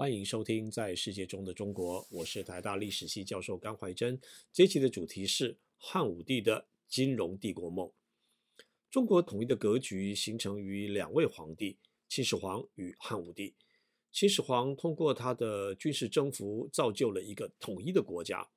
欢迎收听《在世界中的中国》，我是台大历史系教授甘怀真。这期的主题是汉武帝的金融帝国梦。中国统一的格局形成于两位皇帝秦始皇与汉武帝。秦始皇通过他的军事征服，造就了一个统一的国家。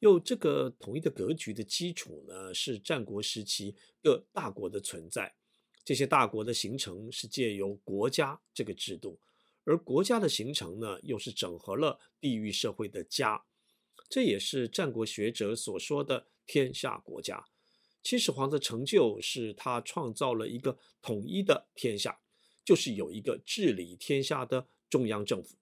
又这个统一的格局的基础呢，是战国时期各大国的存在。这些大国的形成是借由国家这个制度。而国家的形成呢，又是整合了地域社会的家，这也是战国学者所说的天下国家。秦始皇的成就是他创造了一个统一的天下，就是有一个治理天下的中央政府。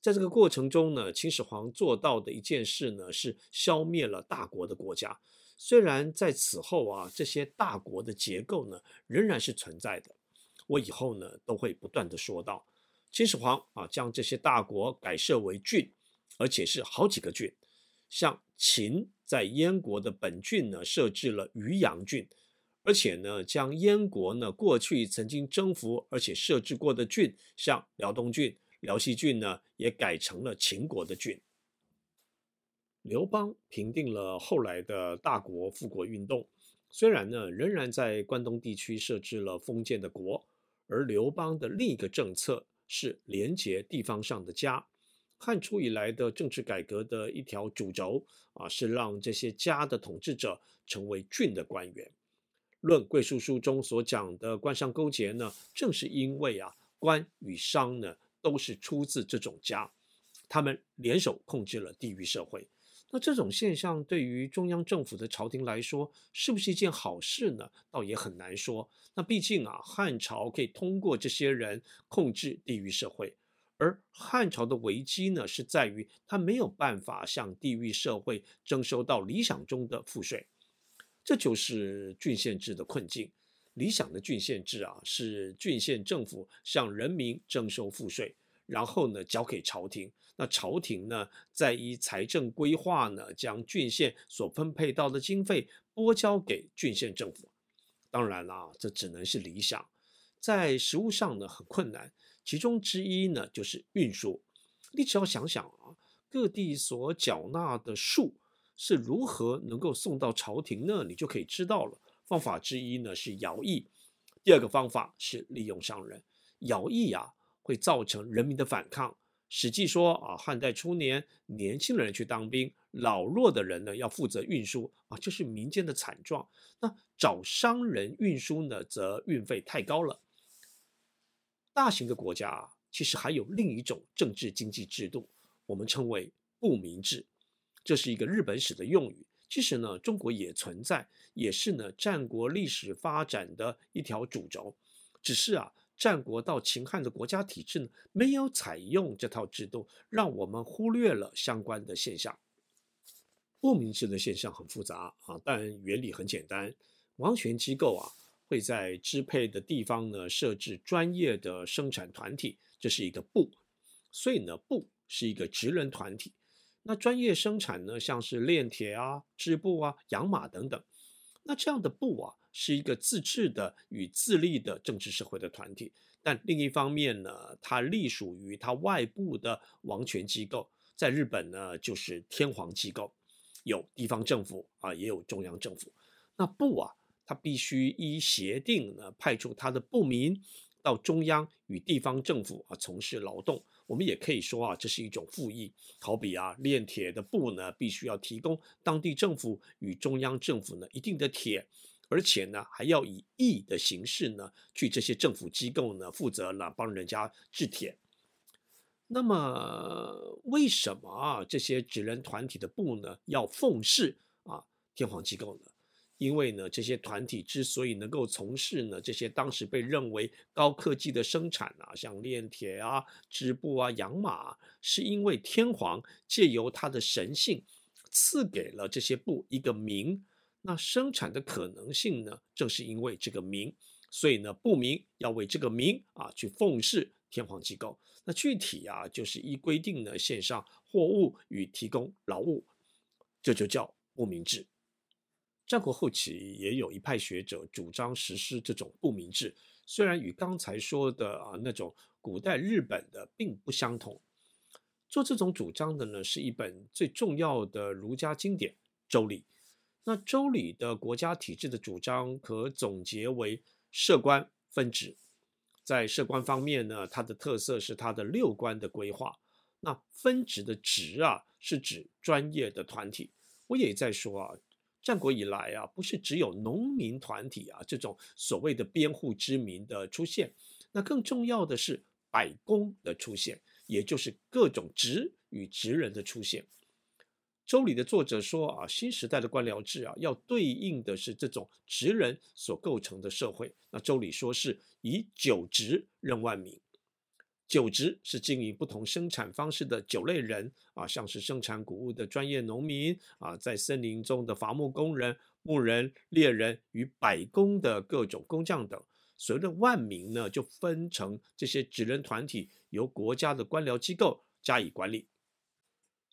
在这个过程中呢，秦始皇做到的一件事呢，是消灭了大国的国家。虽然在此后啊，这些大国的结构呢，仍然是存在的。我以后呢，都会不断的说到。秦始皇啊，将这些大国改设为郡，而且是好几个郡。像秦在燕国的本郡呢，设置了渔阳郡，而且呢，将燕国呢过去曾经征服而且设置过的郡，像辽东郡、辽西郡呢，也改成了秦国的郡。刘邦平定了后来的大国复国运动，虽然呢，仍然在关东地区设置了封建的国，而刘邦的另一个政策。是连接地方上的家，汉初以来的政治改革的一条主轴啊，是让这些家的统治者成为郡的官员。论贵书书中所讲的官商勾结呢，正是因为啊，官与商呢都是出自这种家，他们联手控制了地域社会。那这种现象对于中央政府的朝廷来说，是不是一件好事呢？倒也很难说。那毕竟啊，汉朝可以通过这些人控制地域社会，而汉朝的危机呢，是在于他没有办法向地域社会征收到理想中的赋税，这就是郡县制的困境。理想的郡县制啊，是郡县政府向人民征收赋税。然后呢，交给朝廷。那朝廷呢，再依财政规划呢，将郡县所分配到的经费拨交给郡县政府。当然啦，这只能是理想，在实务上呢，很困难。其中之一呢，就是运输。你只要想想啊，各地所缴纳的税是如何能够送到朝廷呢？你就可以知道了。方法之一呢，是徭役；第二个方法是利用商人。徭役啊。会造成人民的反抗。《史记》说啊，汉代初年，年轻人去当兵，老弱的人呢要负责运输啊，这是民间的惨状。那找商人运输呢，则运费太高了。大型的国家啊其实还有另一种政治经济制度，我们称为不明制，这是一个日本史的用语。其实呢，中国也存在，也是呢战国历史发展的一条主轴，只是啊。战国到秦汉的国家体制呢，没有采用这套制度，让我们忽略了相关的现象。不明制的现象很复杂啊，但原理很简单。王权机构啊，会在支配的地方呢设置专业的生产团体，这是一个部。所以呢，部是一个职人团体。那专业生产呢，像是炼铁啊、织布啊、养马等等。那这样的部啊。是一个自治的与自立的政治社会的团体，但另一方面呢，它隶属于它外部的王权机构。在日本呢，就是天皇机构，有地方政府啊，也有中央政府。那部啊，它必须依协定呢，派出它的部民到中央与地方政府啊从事劳动。我们也可以说啊，这是一种赋役。好比啊，炼铁的部呢，必须要提供当地政府与中央政府呢一定的铁。而且呢，还要以役的形式呢，去这些政府机构呢负责呢帮人家制铁。那么，为什么啊这些职人团体的部呢要奉事啊天皇机构呢？因为呢这些团体之所以能够从事呢这些当时被认为高科技的生产啊，像炼铁啊、织布啊、养马啊，是因为天皇借由他的神性赐给了这些部一个名。那生产的可能性呢？正是因为这个名，所以呢，不明要为这个名啊去奉事天皇机构。那具体啊，就是依规定呢献上货物与提供劳务，这就叫不明制。战国后期也有一派学者主张实施这种不明制，虽然与刚才说的啊那种古代日本的并不相同。做这种主张的呢，是一本最重要的儒家经典《周礼》。那《周礼》的国家体制的主张可总结为设官分职。在设官方面呢，它的特色是它的六官的规划。那分职的职啊，是指专业的团体。我也在说啊，战国以来啊，不是只有农民团体啊这种所谓的编户之民的出现，那更重要的是百工的出现，也就是各种职与职人的出现。周礼的作者说啊，新时代的官僚制啊，要对应的是这种职人所构成的社会。那周礼说是以九职任万民，九职是经营不同生产方式的九类人啊，像是生产谷物的专业农民啊，在森林中的伐木工人、牧人、猎人与百工的各种工匠等。所谓的万民呢，就分成这些职人团体，由国家的官僚机构加以管理。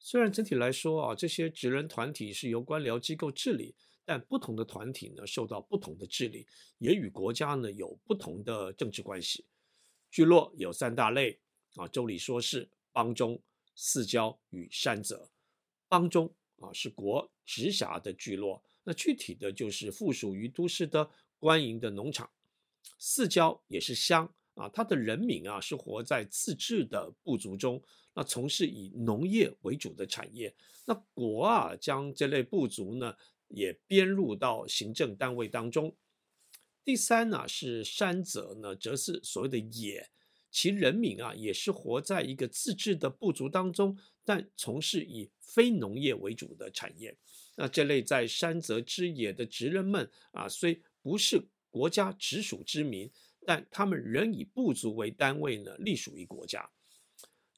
虽然整体来说啊，这些职人团体是由官僚机构治理，但不同的团体呢，受到不同的治理，也与国家呢有不同的政治关系。聚落有三大类啊，周礼说是邦中、四郊与山泽。邦中啊是国直辖的聚落，那具体的就是附属于都市的官营的农场。四郊也是乡啊，它的人民啊是活在自治的部族中。那从事以农业为主的产业，那国啊将这类部族呢也编入到行政单位当中。第三呢是山泽呢，则是所谓的野，其人民啊也是活在一个自治的部族当中，但从事以非农业为主的产业。那这类在山泽之野的职人们啊，虽不是国家直属之民，但他们仍以部族为单位呢，隶属于国家。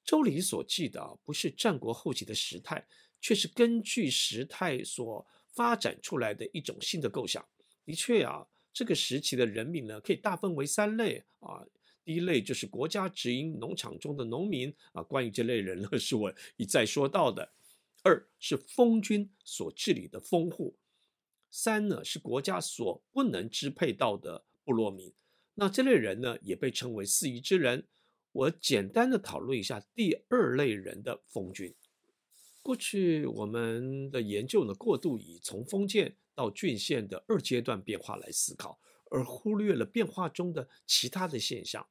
周礼所记的，不是战国后期的时态，却是根据时态所发展出来的一种新的构想。的确啊，这个时期的人民呢，可以大分为三类啊。第一类就是国家直营农场中的农民啊，关于这类人呢，是我一再说到的。二是封君所治理的封户。三呢是国家所不能支配到的部落民。那这类人呢，也被称为四夷之人。我简单的讨论一下第二类人的封君。过去我们的研究呢，过度以从封建到郡县的二阶段变化来思考，而忽略了变化中的其他的现象。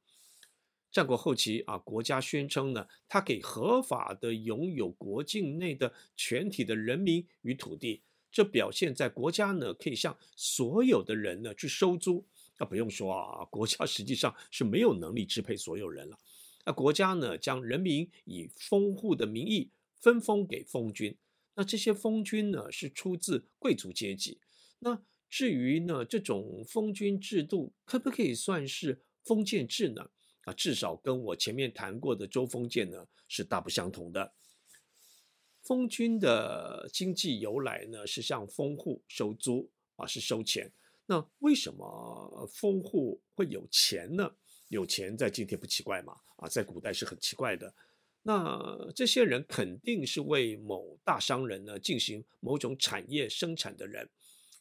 战国后期啊，国家宣称呢，他给合法的拥有国境内的全体的人民与土地，这表现在国家呢可以向所有的人呢去收租。那不用说啊，国家实际上是没有能力支配所有人了。那国家呢，将人民以封户的名义分封给封君。那这些封君呢，是出自贵族阶级。那至于呢，这种封君制度可不可以算是封建制呢？啊，至少跟我前面谈过的周封建呢，是大不相同的。封君的经济由来呢，是向封户收租啊，是收钱。那为什么封户会有钱呢？有钱在今天不奇怪嘛？啊，在古代是很奇怪的。那这些人肯定是为某大商人呢进行某种产业生产的人，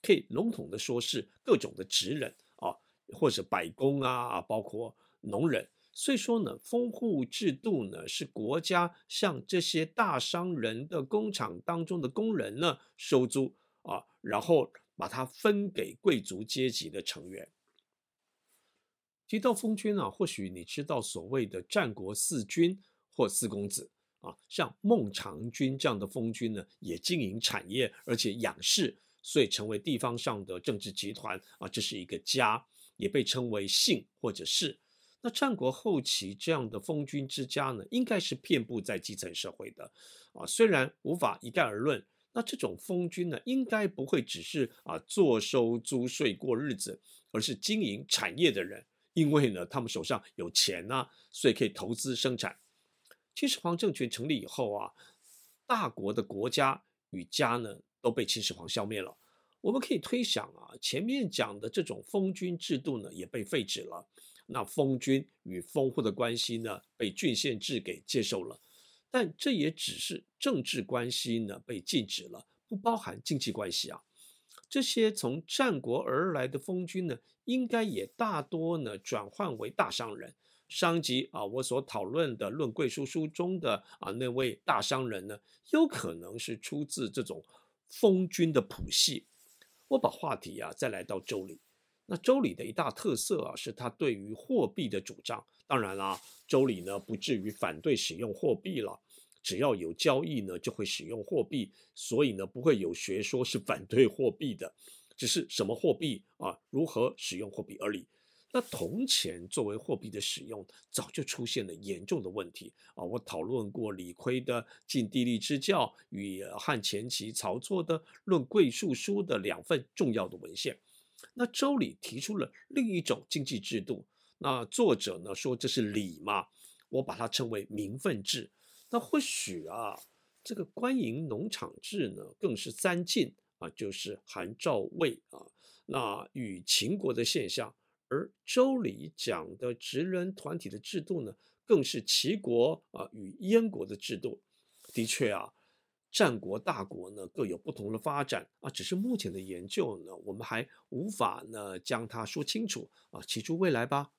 可以笼统的说是各种的职人啊，或者百工啊，包括农人。所以说呢，封户制度呢是国家向这些大商人的工厂当中的工人呢收租啊，然后把它分给贵族阶级的成员。提到封君啊，或许你知道所谓的战国四君或四公子啊，像孟尝君这样的封君呢，也经营产业，而且养士，所以成为地方上的政治集团啊，这是一个家，也被称为姓或者氏。那战国后期这样的封君之家呢，应该是遍布在基层社会的啊，虽然无法一概而论。那这种封君呢，应该不会只是啊坐收租税过日子，而是经营产业的人。因为呢，他们手上有钱呐、所以可以投资生产。秦始皇政权成立以后啊，大国的国家与家呢都被秦始皇消灭了。我们可以推想啊，前面讲的这种封君制度呢也被废止了。那封君与封户的关系呢被郡县制给接受了，但这也只是政治关系呢被禁止了，不包含经济关系啊。这些从战国而来的封君呢，应该也大多呢转换为大商人。上集啊，我所讨论的《论贵书》书中的啊那位大商人呢，有可能是出自这种封君的谱系。我把话题啊再来到周礼，那周礼的一大特色啊，是他对于货币的主张。当然啦，周礼呢不至于反对使用货币了，只要有交易呢，就会使用货币，所以呢不会有学说是反对货币的，只是什么货币啊，如何使用货币而已。那铜钱作为货币的使用，早就出现了严重的问题啊！我讨论过李悝的《晋地利之教》与汉前期曹错的《论贵术书》的两份重要的文献。那周礼提出了另一种经济制度，那作者呢说这是礼嘛，我把它称为名分制。那或许啊，这个官营农场制呢，更是三晋啊，就是韩赵魏啊，那与秦国的现象。而周礼讲的职人团体的制度呢，更是齐国啊与燕国的制度。的确啊，战国大国呢各有不同的发展啊，只是目前的研究呢，我们还无法呢将它说清楚啊。祈诸未来吧。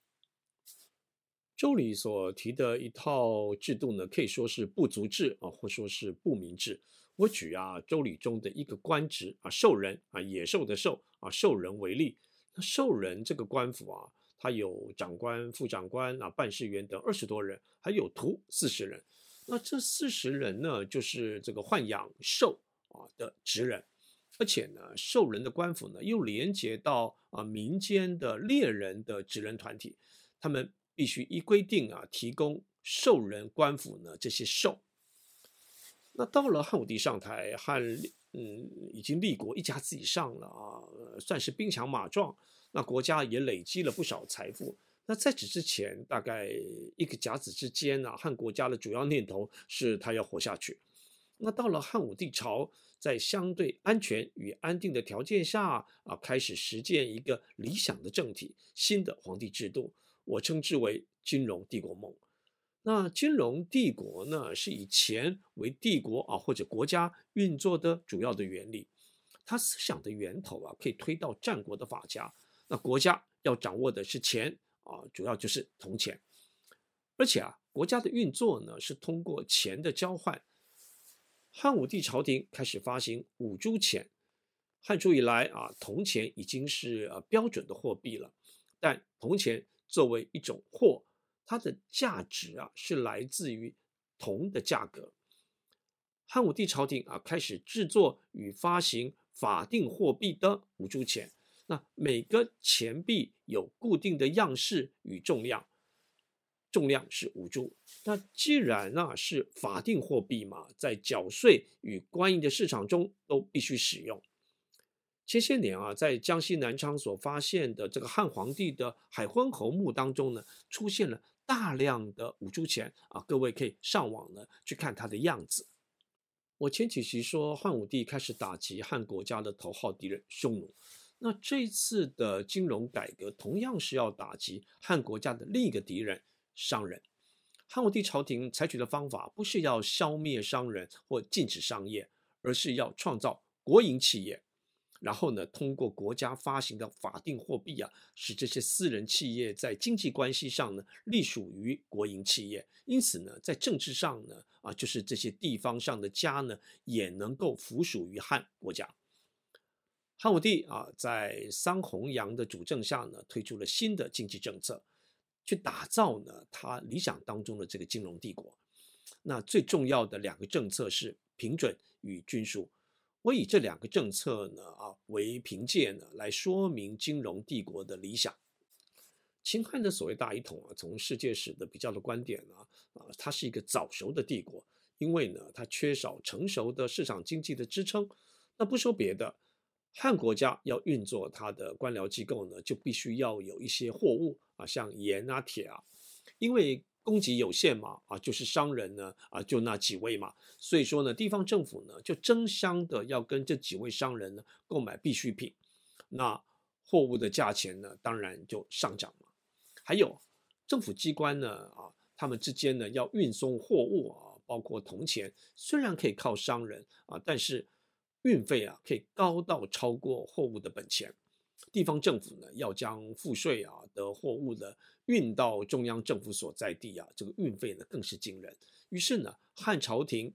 周礼所提的一套制度呢，可以说是部族制啊，或说是部民制。我举啊周礼中的一个官职啊，兽人啊，野兽的兽啊，兽人为例。那兽人这个官府啊，他有长官、副长官啊、办事员等二十多人，还有徒四十人。那这四十人呢，就是这个豢养兽啊的职人，而且呢，兽人的官府呢又连接到啊民间的猎人的职人团体，他们必须依规定啊提供兽人官府呢这些兽。那到了汉武帝上台，汉。嗯，已经立国一甲子以上了啊，算是兵强马壮。那国家也累积了不少财富。那在此之前，大概一个甲子之间啊，汉国家的主要念头是他要活下去。那到了汉武帝朝，在相对安全与安定的条件下啊，开始实践一个理想的政体，新的皇帝制度，我称之为金融帝国梦。那金融帝国呢，是以钱为帝国啊或者国家运作的主要的原理。它思想的源头啊，可以推到战国的法家。那国家要掌握的是钱啊，主要就是铜钱。而且啊，国家的运作呢，是通过钱的交换。汉武帝朝廷开始发行五铢钱。汉初以来啊，铜钱已经是呃标准的货币了。但铜钱作为一种货。它的价值啊，是来自于铜的价格。汉武帝朝廷啊，开始制作与发行法定货币的五铢钱。那每个钱币有固定的样式与重量，重量是五铢。那既然啊是法定货币嘛，在缴税与官营的市场中都必须使用。前些年啊，在江西南昌所发现的这个汉皇帝的海昏侯墓当中呢，出现了。大量的五铢钱啊，各位可以上网呢去看它的样子。我前几期说汉武帝开始打击汉国家的头号敌人匈奴，那这次的金融改革同样是要打击汉国家的另一个敌人商人。汉武帝朝廷采取的方法不是要消灭商人或禁止商业，而是要创造国营企业。然后呢，通过国家发行的法定货币啊，使这些私人企业在经济关系上呢，隶属于国营企业。因此呢，在政治上呢，啊，就是这些地方上的家呢，也能够服属于汉国家。汉武帝啊，在桑弘羊的主政下呢，推出了新的经济政策，去打造呢他理想当中的这个金融帝国。那最重要的两个政策是平准与均输。我以这两个政策呢啊为凭借呢，来说明金融帝国的理想。秦汉的所谓大一统啊，从世界史的比较的观点呢啊，它是一个早熟的帝国，因为呢它缺少成熟的市场经济的支撑。那不说别的，汉国家要运作它的官僚机构呢，就必须要有一些货物啊，像盐啊、铁啊，因为。供给有限嘛，啊，就是商人呢，啊，就那几位嘛，所以说呢，地方政府呢就争相的要跟这几位商人呢购买必需品，那货物的价钱呢当然就上涨嘛。还有政府机关呢，啊，他们之间呢要运送货物啊，包括铜钱，虽然可以靠商人啊，但是运费啊可以高到超过货物的本钱。地方政府呢要将赋税啊的货物呢运到中央政府所在地啊，这个运费呢更是惊人。于是呢，汉朝廷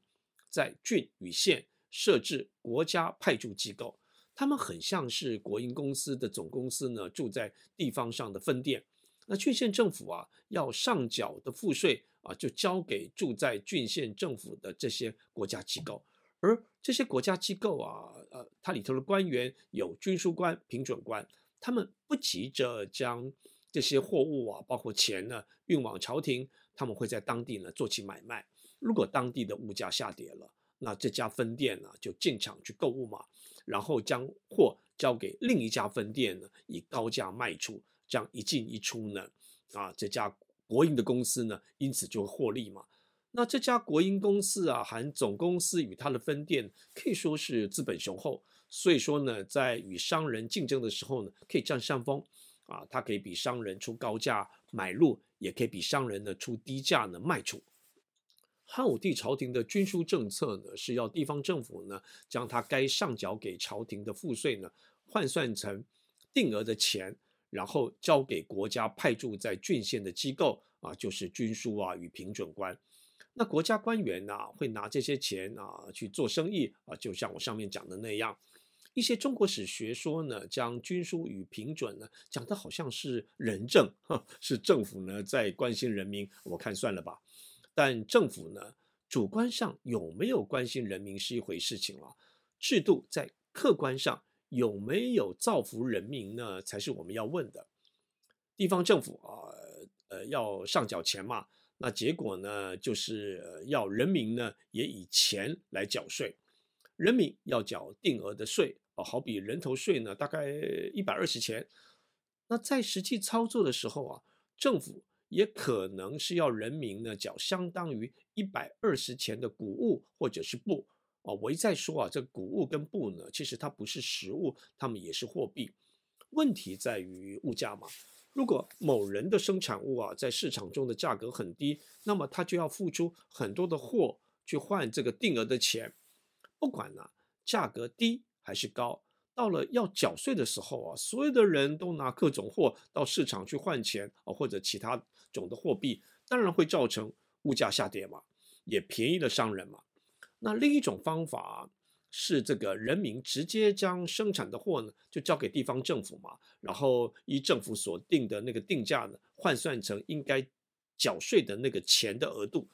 在郡与县设置国家派驻机构，他们很像是国营公司的总公司呢，住在地方上的分店。那郡县政府啊要上缴的赋税啊，就交给住在郡县政府的这些国家机构。而这些国家机构啊，呃，它里头的官员有军书官、平准官，他们不急着将这些货物啊，包括钱呢，运往朝廷。他们会在当地呢做起买卖，如果当地的物价下跌了，那这家分店呢就进场去购物嘛，然后将货交给另一家分店呢以高价卖出，这样一进一出呢，啊，这家国营的公司呢因此就获利嘛。那这家国营公司啊，含总公司与它的分店可以说是资本雄厚，所以说呢，在与商人竞争的时候呢，可以占上风。啊，它可以比商人出高价买入，也可以比商人呢出低价呢卖出。汉武帝朝廷的军书政策呢，是要地方政府呢将他该上缴给朝廷的赋税呢换算成定额的钱，然后交给国家派驻在郡县的机构啊，就是军书啊与平准官。那国家官员呢、会拿这些钱啊去做生意啊，就像我上面讲的那样。一些中国史学说呢，将军书与平准呢讲的好像是仁政，是政府呢在关心人民。我看算了吧。但政府呢主观上有没有关心人民是一回事情了，制度在客观上有没有造福人民呢，才是我们要问的。地方政府啊，呃，要上缴钱嘛，那结果呢就是要人民呢也以钱来缴税，人民要缴定额的税。啊，好比人头税呢，大概一百二十钱。那在实际操作的时候啊，政府也可能是要人民呢缴相当于一百二十钱的谷物或者是布。啊，我一再说啊，这谷物跟布呢，其实它不是实物，它们也是货币。问题在于物价嘛。如果某人的生产物啊，在市场中的价格很低，那么他就要付出很多的货去换这个定额的钱。不管呢，价格低。还是高，到了要缴税的时候啊，所有的人都拿各种货到市场去换钱啊，或者其他种的货币，当然会造成物价下跌嘛，也便宜了商人嘛。那另一种方法是，这个人民直接将生产的货呢，就交给地方政府嘛，然后依政府所定的那个定价呢，换算成应该缴税的那个钱的额度。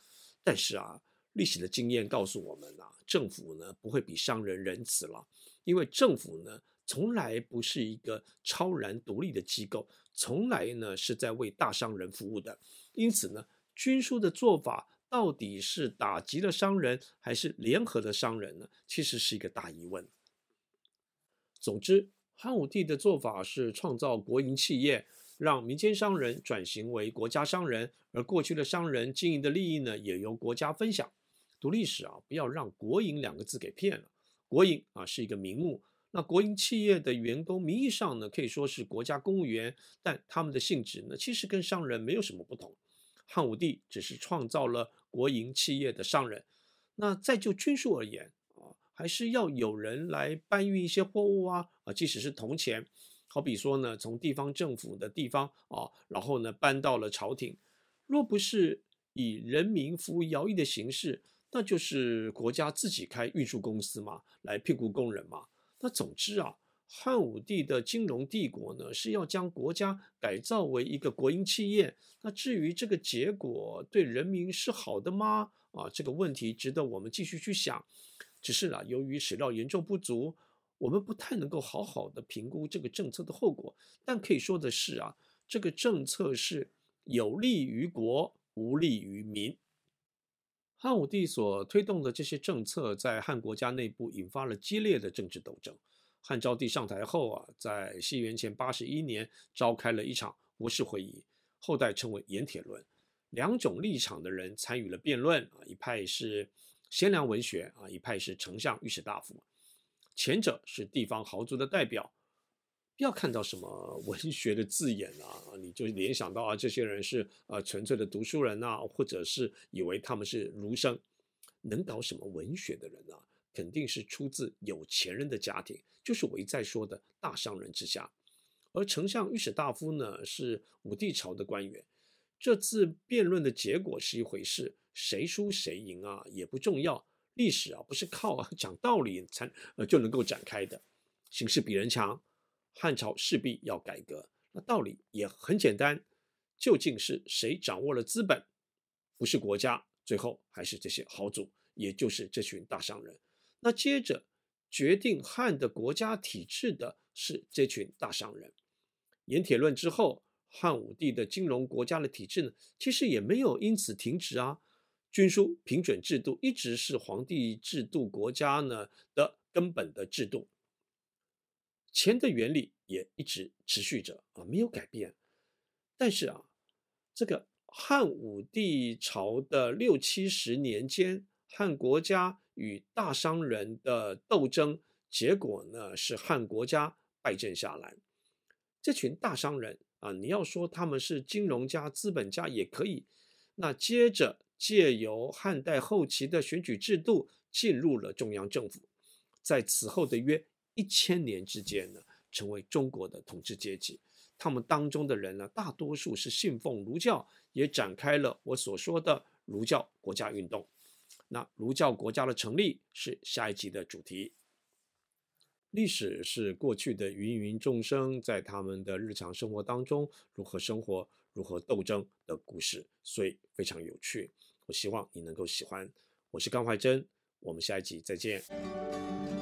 但是啊，历史的经验告诉我们啊，政府呢不会比商人仁慈了。因为政府呢，从来不是一个超然独立的机构，从来呢是在为大商人服务的。因此呢，军书的做法到底是打击了商人，还是联合了商人呢？其实是一个大疑问。总之，汉武帝的做法是创造国营企业，让民间商人转型为国家商人，而过去的商人经营的利益呢，也由国家分享。读历史啊，不要让“国营”两个字给骗了。国营啊是一个名目，那国营企业的员工名义上呢，可以说是国家公务员，但他们的性质呢，其实跟商人没有什么不同。汉武帝只是创造了国营企业的商人。那再就军书而言啊，还是要有人来搬运一些货物啊啊，即使是铜钱，好比说呢，从地方政府的地方啊，然后呢搬到了朝廷，若不是以人民服务徭役的形式。那就是国家自己开运输公司嘛，来聘雇工人嘛。那总之啊，汉武帝的金融帝国呢，是要将国家改造为一个国营企业。那至于这个结果对人民是好的吗？啊，这个问题值得我们继续去想。只是啊，由于史料严重不足，我们不太能够好好的评估这个政策的后果。但可以说的是啊，这个政策是有利于国，无利于民。汉武帝所推动的这些政策，在汉国家内部引发了激烈的政治斗争。汉昭帝上台后啊，在西元前八十一年召开了一场国事会议，后代称为盐铁论。两种立场的人参与了辩论啊，一派是贤良文学啊，一派是丞相御史大夫。前者是地方豪族的代表。不要看到什么文学的字眼啊，你就联想到啊，这些人是呃纯粹的读书人呐、啊，或者是以为他们是儒生，能搞什么文学的人啊，肯定是出自有钱人的家庭，就是我一再说的大商人之家。而丞相御史大夫呢，是武帝朝的官员。这次辩论的结果是一回事，谁输谁赢啊也不重要。历史啊不是靠讲道理才呃就能够展开的。形势比人强，汉朝势必要改革。那道理也很简单，究竟是谁掌握了资本？不是国家，最后还是这些豪族，也就是这群大商人。那接着决定汉的国家体制的是这群大商人。盐铁论之后，汉武帝的金融国家的体制呢，其实也没有因此停止啊。军书平准制度一直是皇帝制度国家呢的根本的制度，钱的原理也一直持续着啊，没有改变。但是啊，这个汉武帝朝的六七十年间，汉国家与大商人的斗争，结果呢是汉国家败阵下来。这群大商人啊，你要说他们是金融家、资本家也可以。那接着借由汉代后期的选举制度进入了中央政府，在此后的约一千年之间呢，成为中国的统治阶级。他们当中的人呢，大多数是信奉儒教，也展开了我所说的儒教国家运动。那儒教国家的成立是下一集的主题。历史是过去的芸芸众生在他们的日常生活当中如何生活、如何斗争的故事，所以非常有趣。我希望你能够喜欢。我是甘怀真，我们下一集再见。